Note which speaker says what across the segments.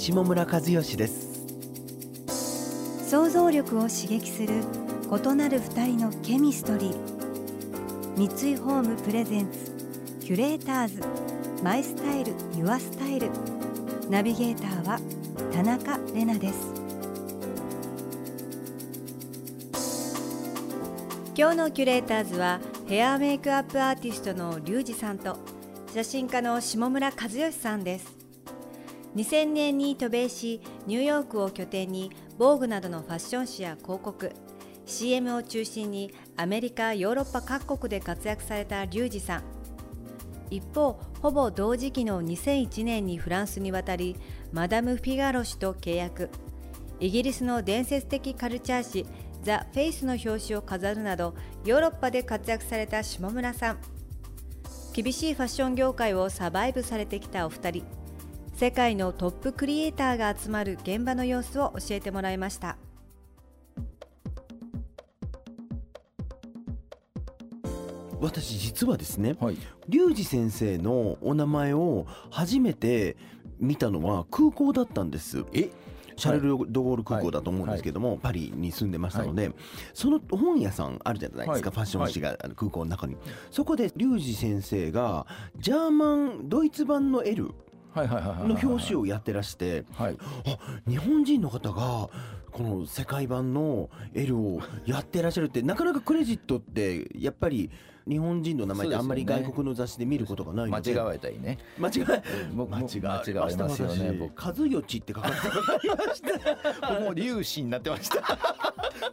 Speaker 1: 下村和義です。
Speaker 2: 想像力を刺激する異なる二人のケミストリー。三井ホームプレゼンツキュレーターズ。マイスタイルユアスタイル。ナビゲーターは田中れなです。今日のキュレーターズはヘアメイクアップアーティストのリュウジさんと写真家の下村和義さんです。2000年に渡米しニューヨークを拠点に防具などのファッション誌や広告 CM を中心にアメリカヨーロッパ各国で活躍されたリュウジさん。一方ほぼ同時期の2001年にフランスに渡りマダム・フィガロ氏と契約。イギリスの伝説的カルチャー誌ザ・フェイスの表紙を飾るなどヨーロッパで活躍された下村さん。厳しいファッション業界をサバイブされてきたお二人。世界のトップクリエイターが集まる現場の様子を教えてもらいました。
Speaker 1: 私実はですね、
Speaker 3: はい。
Speaker 1: リュウジ先生のお名前を初めて見たのは空港だったんです。
Speaker 3: え？
Speaker 1: シャルル・ド・ゴール空港だと思うんですけども、パリに住んでましたので、その本屋さんあるじゃないですか、
Speaker 3: はい。
Speaker 1: ファッション誌があの空港の中に、そこでリュウジ先生がジャーマンドイツ版の L の表紙をやってらして
Speaker 3: はい。
Speaker 1: あ日本人の方がこの世界版の L をやってらっしゃるってなかなかクレジットってやっぱり日本人の名前であんまり外国の雑誌で見ることがない
Speaker 3: 間
Speaker 1: ので。
Speaker 3: 違えたりね。
Speaker 1: 間違え
Speaker 3: 僕も
Speaker 1: 間違え
Speaker 3: 間違えますよね僕。
Speaker 1: 和義って書かれて
Speaker 3: 僕も粒子になってました。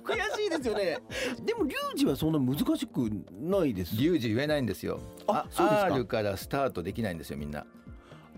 Speaker 1: 悔しいですよね。でもリュウジはそんな難しくないです
Speaker 3: リュウジ言えないんですよ
Speaker 1: あそうですか
Speaker 3: R からスタートできないんですよみんな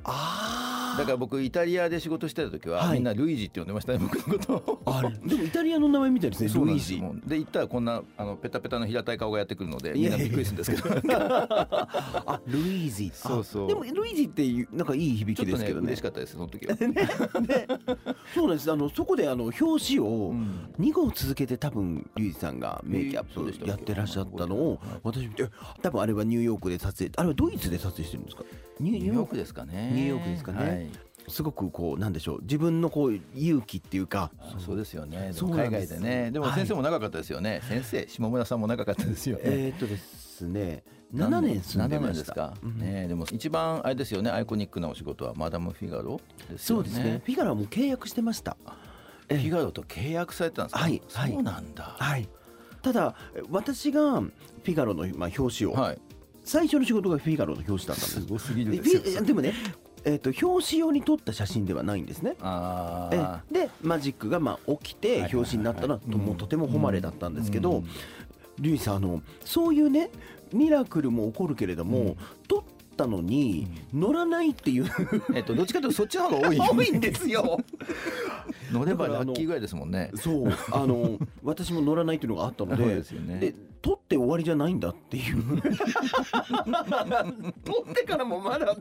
Speaker 1: あ
Speaker 3: だから僕イタリアで仕事してた時は、
Speaker 1: はい。
Speaker 3: みんなルイージって呼んでましたね僕のこと。を
Speaker 1: ああでもイタリアの名前みたいですねルイージ。
Speaker 3: で行ったらこんなあのペタペタの平たい顔がやってくるのでみんなびっくりするんですけど。
Speaker 1: あルイージ。あ
Speaker 3: そうそう。
Speaker 1: でもルイージってなんかいい響きですけどね。
Speaker 3: 嬉しかったですその時は、
Speaker 1: そうなんです。あのそこであの表紙を
Speaker 3: うん。
Speaker 1: 2号続けて多分リュウジさんがメイキャップやってらっしゃったのを
Speaker 3: はい。
Speaker 1: 私見て多分あれはニューヨークで撮影あれはドイツで撮影してるんですか？ニュ
Speaker 3: ーヨーク。ですかね。
Speaker 1: ニューヨークですかね。
Speaker 3: はい。
Speaker 1: すごくこうなんでしょう自分のこう勇気っていうか。
Speaker 3: あそうですよね。海外でね。でも先生も長かったですよね、先生下村さんも長かったですよね、
Speaker 1: えーっとですね7年住んで
Speaker 3: 7
Speaker 1: ました。
Speaker 3: 年ですか、
Speaker 1: うん。
Speaker 3: ねでも一番あれですよね。アイコニックなお仕事はマダム・フィガロね。
Speaker 1: そうですね。フィガロはもう契約してました。
Speaker 3: フィガロと契約されてたんですか？
Speaker 1: はい。はい。
Speaker 3: そうなんだ。
Speaker 1: はい。ただ私がフィガロの、まあ、表紙を、
Speaker 3: はい
Speaker 1: 最初の仕事がフィガロの表紙だったんです。
Speaker 3: すごすぎる
Speaker 1: で
Speaker 3: ですよ
Speaker 1: フィでもね、えー、と表紙用に撮った写真ではないんですね。えでマジックがまあ起きて表紙になったのはともうとても誉れだったんですけど、リュウジさんあのそういうねミラクルも起こるけれども、
Speaker 3: うん。
Speaker 1: 撮ったのに乗らないっていう。
Speaker 3: えっとどっちかというとそっちの方が多い。
Speaker 1: 多いんですよ。
Speaker 3: 乗ればラッキーぐらいですもんね。
Speaker 1: そう。あの私も乗らないっていうのがあったので
Speaker 3: ですよね。
Speaker 1: で撮って終わりじゃないんだっていう。撮ってからもまだ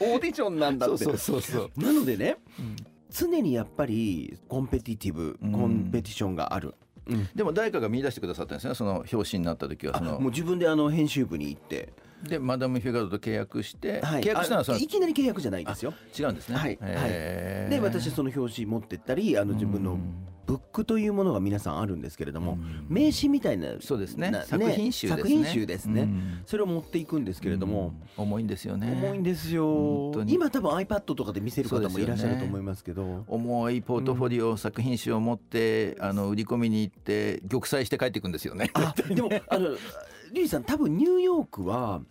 Speaker 1: オーディションなんだって。
Speaker 3: そうそうそうそう。
Speaker 1: なのでね
Speaker 3: うん。
Speaker 1: 常にやっぱりコンペティティブ、
Speaker 3: うん。
Speaker 1: コンペティションがある、うん。
Speaker 3: でも誰かが見出してくださったんですね。その表紙になった時は
Speaker 1: あ
Speaker 3: その。
Speaker 1: もう自分であの編集部に行って、
Speaker 3: でマダム・フィガロと契約して、
Speaker 1: はい、
Speaker 3: 契約したのはその
Speaker 1: あいきなり契約じゃないですよ。
Speaker 3: 違うんですね。
Speaker 1: はい。
Speaker 3: へー。
Speaker 1: で私その表紙持ってったりあの自分の
Speaker 3: うん。
Speaker 1: ブックというものが皆さんあるんですけれども、
Speaker 3: うん。
Speaker 1: 名刺みたいな
Speaker 3: そうですね。
Speaker 1: な
Speaker 3: 作品集ですね。
Speaker 1: 作品集ですね、
Speaker 3: うん。
Speaker 1: それを持っていくんですけれども、
Speaker 3: うん。重いんですよね。
Speaker 1: 重いんですよ。今多分 iPad とかで見せる方もいらっしゃると思いますけど。
Speaker 3: 重いポートフォリオ、作品集を持ってあの売り込みに行って玉砕して帰っていくんですよね。
Speaker 1: あでもあのリュウジさん多分ニューヨークは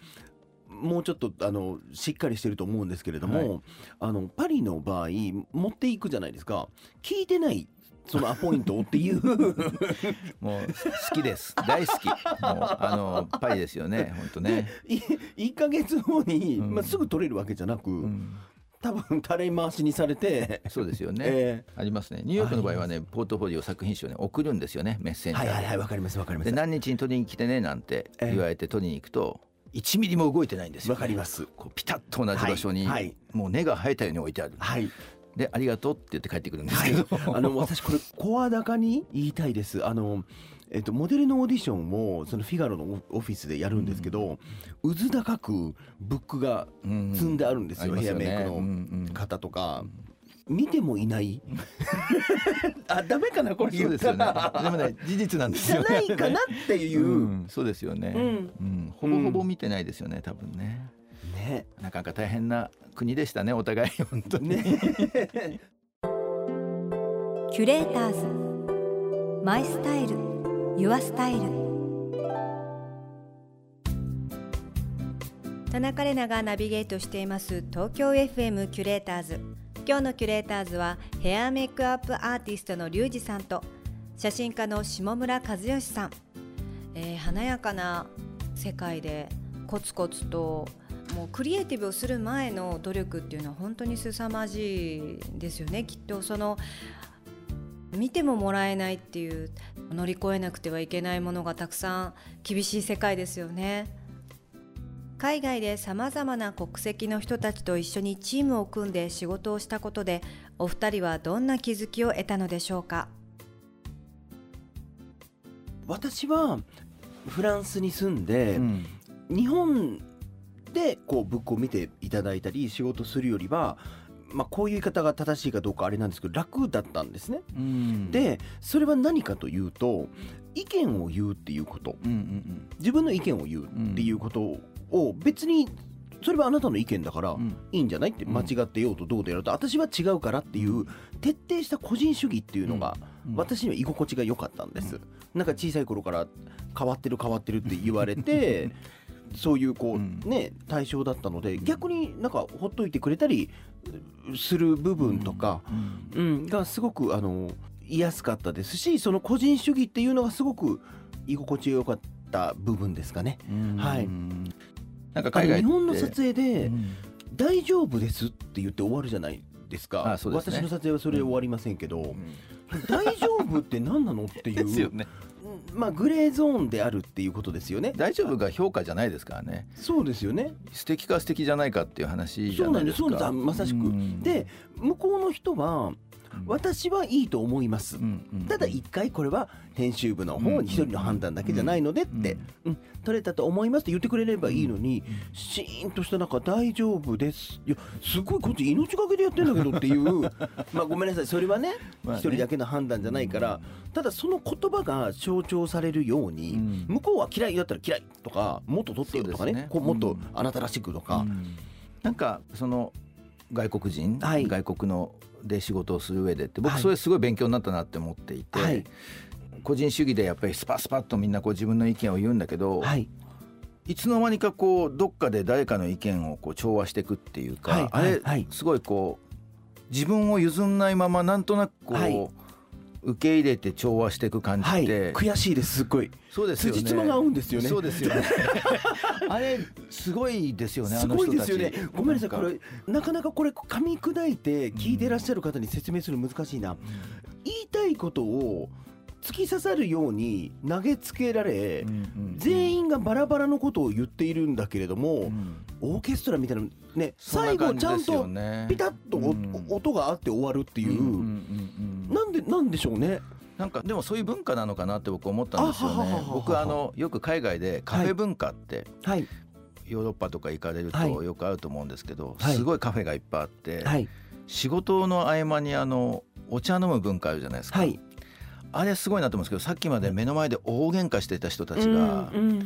Speaker 1: もうちょっとあのしっかりしてると思うんですけれども、
Speaker 3: はい。
Speaker 1: あのパリの場合持っていくじゃないですか。聞いてないそのアポイントをっていう。
Speaker 3: もう好きです。大好き。もうあのパリですよね本当ね。
Speaker 1: い1か月後に、
Speaker 3: うん。
Speaker 1: まあ、すぐ取れるわけじゃなく、
Speaker 3: うん
Speaker 1: 多分垂れ回しにされて
Speaker 3: そうですよね、
Speaker 1: え
Speaker 3: ありますね。ニューヨークの場合はねポートフォリオ作品集をね送るんですよねメッセンジャーで,、
Speaker 1: はいはいはいわかりますわかりま
Speaker 3: です何日に取りに来てねなんて言われて取りに行くと1ミリも動いてないんですよ、
Speaker 1: わかります
Speaker 3: こうピタッと同じ場所に、
Speaker 1: はいはい。
Speaker 3: もう根が生えたように置いてある、
Speaker 1: はい。
Speaker 3: でありがとうって言って帰ってくるんですけど、
Speaker 1: あの私これ声高に言いたいです。あのえっと、モデルのオーディションをそのフィガロのオフィスでやるんですけど、うず高くブックが
Speaker 3: うん
Speaker 1: 積んであるんですよ、
Speaker 3: ありますよね。
Speaker 1: ヘアメイク
Speaker 3: うん
Speaker 1: の方とか、見てもいない？あダメかなこれ
Speaker 3: そうですよね。でもね事実なんです
Speaker 1: じゃ
Speaker 3: よね
Speaker 1: ないかなっていう、
Speaker 3: うん。そうですよね、
Speaker 1: うん。
Speaker 3: うんほぼほぼ見てないですよね多分ね。
Speaker 1: ね。
Speaker 3: なかなか大変な国でしたねお互い本当に、
Speaker 1: ね。
Speaker 2: キュレーターズ。マイスタイルユアスタイル田中れながナビゲートしています。東京 FM キュレーターズ。今日のキュレーターズはヘアメイクアップアーティストのリュウジさんと写真家の下村和義さん、えー華やかな世界でコツコツともうクリエイティブをする前の努力っていうのは本当に凄まじいですよね。きっとその見てももらえないっていう乗り越えなくてはいけないものがたくさん厳しい世界ですよね。海外でさまざまな国籍の人たちと一緒にチームを組んで仕事をしたことでお二人はどんな気づきを得たのでしょうか？
Speaker 1: 私はフランスに住んで、
Speaker 3: うん。
Speaker 1: 日本でこうブックを見ていただいたり仕事するよりは、まあ、こういう言い方が正しいかどうかあれなんですけど楽だったんですね。
Speaker 3: うん。
Speaker 1: でそれは何かというと意見を言うっていうこと。
Speaker 3: うんうん
Speaker 1: 自分の意見を言うっていうことを別にそれはあなたの意見だから
Speaker 3: うん。
Speaker 1: いいんじゃないって
Speaker 3: うん。
Speaker 1: 間違ってようとどうでやろうと。私は違うからっていう徹底した個人主義っていうのが
Speaker 3: うん。
Speaker 1: 私には居心地が良かったんです。なんか小さい頃から変わってる変わってるって言われて そういうこ
Speaker 3: うん。
Speaker 1: うね対象だったので逆になんかほっといてくれたりする部分とか、
Speaker 3: うん。
Speaker 1: うん、がすごくあの言いやすかったですしその個人主義っていうのがすごく居心地が良かった部分ですかね。
Speaker 3: うん。
Speaker 1: はい。
Speaker 3: なんか
Speaker 1: あ
Speaker 3: 海外
Speaker 1: 日本の撮影で
Speaker 3: うん「
Speaker 1: 大丈夫です」って言って終わるじゃないですか。
Speaker 3: ね。
Speaker 1: 私の撮影はそれで終わりませんけど
Speaker 3: う「
Speaker 1: 大丈夫って何なの?」って
Speaker 3: ん
Speaker 1: いう、
Speaker 3: ですよね
Speaker 1: まあグレーゾーンであるっていうことですよね。
Speaker 3: 大丈夫が評価じゃないですからね。
Speaker 1: そうですよね。
Speaker 3: 素敵か素敵じゃないかっていう話じゃないですす。か
Speaker 1: そうなんです。あまさしく。
Speaker 3: うん。
Speaker 1: で向こうの人は私はいいと思います。ただ一回これは編集部の方に一人の判断だけじゃないのでって、うん取れたと思いますって言ってくれればいいのに、シーンとした中大丈夫です。いやすごいこっち命がけでやってんだけどっていう。まあごめんなさい。それはね
Speaker 3: まあね。
Speaker 1: 一人だけの判断じゃないから。ただその言葉が象徴されるように、
Speaker 3: うん。
Speaker 1: 向こうは嫌いだったら嫌いとかもっと取ってよとかね。
Speaker 3: ね
Speaker 1: こうもっと
Speaker 3: うん
Speaker 1: あなたらしくとか、
Speaker 3: うん。なんかその外国人、
Speaker 1: はい。
Speaker 3: 外国ので仕事をする上でって僕
Speaker 1: はい。
Speaker 3: それすごい勉強になったなって思っていて、
Speaker 1: はい。
Speaker 3: 個人主義でやっぱりスパスパッとみんなこう自分の意見を言うんだけど、
Speaker 1: はい。
Speaker 3: いつの間にかこうどっかで誰かの意見をこう調和していくっていうか、
Speaker 1: はい。
Speaker 3: あれ、すごいこう自分を譲んないままなんとなくこう、
Speaker 1: はい
Speaker 3: 受け入れて調和していく感じ
Speaker 1: はい。悔しいですすっごい。
Speaker 3: そうですよね。
Speaker 1: 辻褄が合うんですよね。
Speaker 3: そうですよね。あれすごいですよねあ
Speaker 1: すごいですよね。ごめんなさい
Speaker 3: か
Speaker 1: これなかなかこれ噛み砕いて聞いてらっしゃる方に説明するの難しいな、言いたいことを突き刺さるように投げつけられ、全員がバラバラのことを言っているんだけれども、
Speaker 3: うん。
Speaker 1: オーケストラみたいなね最後ちゃんとピタッと音があって終わるっていう、なんでなんでしょうね。
Speaker 3: なんかでもそういう文化なのかなって僕思ったんですよね。僕あのよく海外でカフェ文化って
Speaker 1: はい。
Speaker 3: ヨーロッパとか行かれる
Speaker 1: はい。
Speaker 3: とよくあると思うんですけど、
Speaker 1: はい。
Speaker 3: すごいカフェがいっぱいあって、
Speaker 1: はい。
Speaker 3: 仕事の合間にあのお茶飲む文化あるじゃないですか、
Speaker 1: はい
Speaker 3: あれすごいなと思うんですけどさっきまで目の前で大喧嘩してた人たちが、
Speaker 1: うんうん。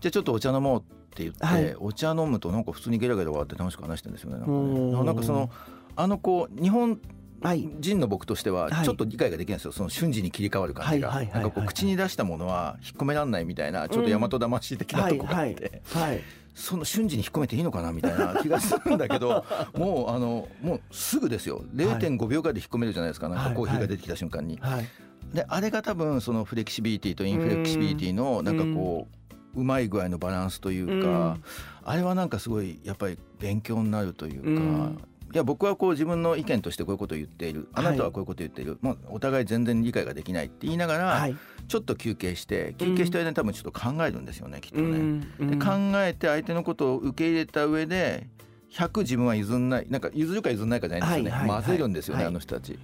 Speaker 3: じゃあちょっとお茶飲もうって言って、
Speaker 1: はい。
Speaker 3: お茶飲むとなんか普通にゲラゲラ笑って楽しく話してるんですよねなんか
Speaker 1: お
Speaker 3: ね
Speaker 1: ー
Speaker 3: なんかそのあのこう日本
Speaker 1: はい。
Speaker 3: 人の僕としては
Speaker 1: はい。
Speaker 3: ちょっと理解ができないんですよ、その瞬時に切り替わる感じが、なんかこう
Speaker 1: はい
Speaker 3: 口に出したものは引っ込められないみたいなちょっと大和魂的なとこがあって、
Speaker 1: はいはい
Speaker 3: その瞬時に引っ込めていいのかなみたいな気がするんだけど もうあのもうすぐですよ。0.5秒ぐらいで引っ込めるじゃないですか。なんかコーヒーが出てきた瞬間に。
Speaker 1: はい
Speaker 3: であれが多分そのフレキシビリティとインフレキシビリティのなんかこううまい具合のバランスというか、あれはなんかすごいやっぱり勉強になるというか、
Speaker 1: うん。
Speaker 3: いや僕はこう自分の意見としてこういうことを言っている。あなたはこういうことを言っている、はい、まあ、お互い全然理解ができないって言いながら、はい、ちょっと休憩して休憩した間に多分ちょっと考えるんですよねきっとね。で考えて相手のことを受け入れた上で100自分は譲んないなんか譲るか譲んないかじゃないんですよね、混ぜるんですよね、あの人たち。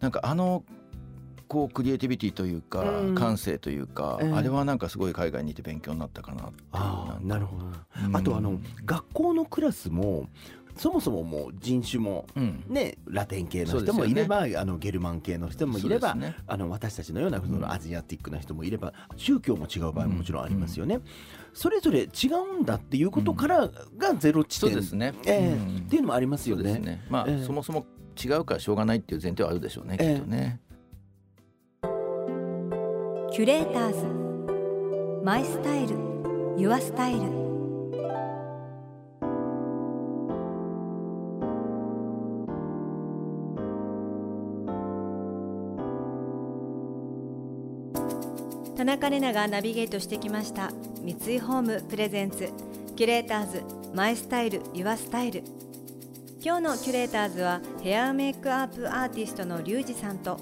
Speaker 3: なんかあのこうクリエイティビティというか、感性というか、あれはなんかすごい海外にいて勉強になったかな
Speaker 1: あなるほど、あとあの学校のクラスもそもそももう人種もね、うん、ラテン系の人もいれば、ね、あのゲルマン系の人もいれば、ね、あの私たちのようなそのアジアティックな人もいれば、宗教も違う場合ももちろんありますよね。うん、それぞれ違うんだっていうことからがゼロ地点、うん、ですね、えー、っていうのもありますよね。ね。
Speaker 3: まあ、えー、そもそも違うからしょうがないっていう前提はあるでしょうね、きっとね。
Speaker 2: キュレーターズ。マイスタイル。ユアスタイル。田中玲奈がナビゲートしてきました。三井ホームプレゼンツ。キュレーターズ。マイスタイル。ユアスタイル。今日のキュレーターズはヘアメイクアップアーティストのリュウジさんと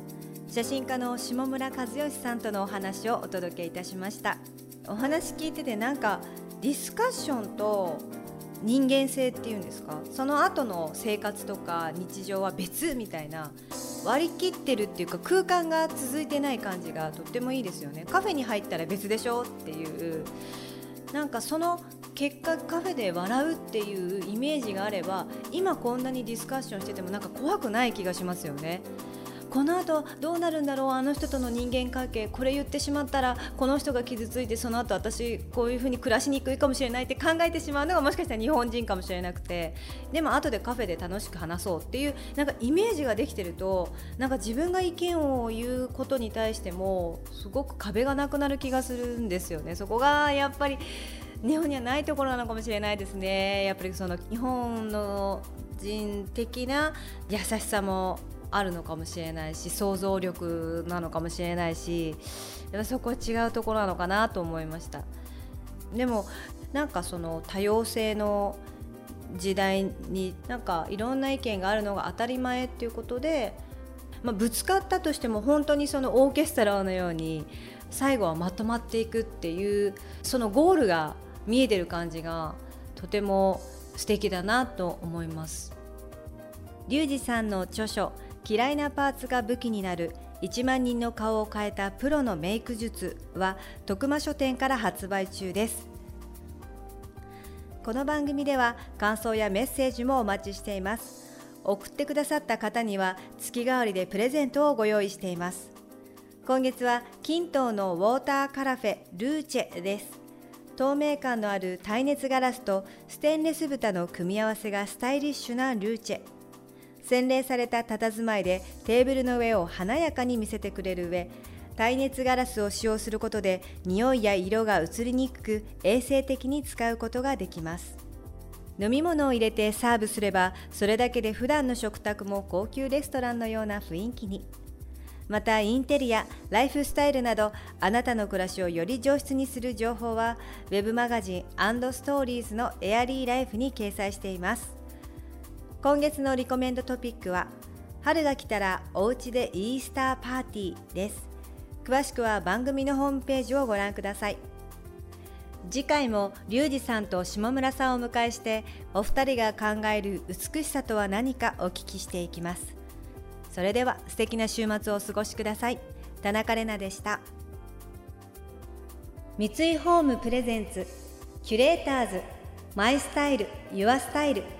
Speaker 2: 写真家の下村和義さんとのお話をお届けいたしました。お話聞いててなんかディスカッションと人間性っていうんですか？その後の生活とか日常は別みたいな割り切ってるっていうか空間が続いてない感じがとってもいいですよね。カフェに入ったら別でしょっていう。なんかその結果カフェで笑うっていうイメージがあれば今こんなにディスカッションしててもなんか怖くない気がしますよね。この後どうなるんだろうあの人との人間関係これ言ってしまったらこの人が傷ついてその後私こういう風に暮らしにくいかもしれないって考えてしまうのがもしかしたら日本人かもしれなくてでも後でカフェで楽しく話そうっていうなんかイメージができてるとなんか自分が意見を言うことに対してもすごく壁がなくなる気がするんですよね。そこがやっぱり日本にはないところなのかもしれないですね。やっぱりその日本の人的な優しさもあるのかもしれないし想像力なのかもしれないしそこは違うところなのかなと思いましたでもなんかその多様性の時代になんかいろんな意見があるのが当たり前っていうことで、まあ、ぶつかったとしても本当にそのオーケストラのように最後はまとまっていくっていうそのゴールが見えてる感じがとても素敵だなと思います。リュウジさんの著書嫌いなパーツが武器になる1万人の顔を変えたプロのメイク術は徳間書店から発売中です。この番組では感想やメッセージもお待ちしています。送ってくださった方には月替わりでプレゼントをご用意しています。今月は金東のウォーターカラフェルーチェです。透明感のある耐熱ガラスとステンレス蓋の組み合わせがスタイリッシュなルーチェ。洗練された佇まいでテーブルの上を華やかに見せてくれる上耐熱ガラスを使用することで匂いや色が移りにくく衛生的に使うことができます。飲み物を入れてサーブすればそれだけで普段の食卓も高級レストランのような雰囲気に。またインテリアライフスタイルなどあなたの暮らしをより上質にする情報は web マガジンストーリーズのエアリーライフに掲載しています。今月のリコメンドトピックは春が来たらお家でイースターパーティーです。詳しくは番組のホームページをご覧ください。次回もリュウジさんと下村さんを迎えしてお二人が考える美しさとは何かお聞きしていきます。それでは素敵な週末をお過ごしください。田中れなでした。三井ホームプレゼンツキュレーターズマイスタイルユアスタイル。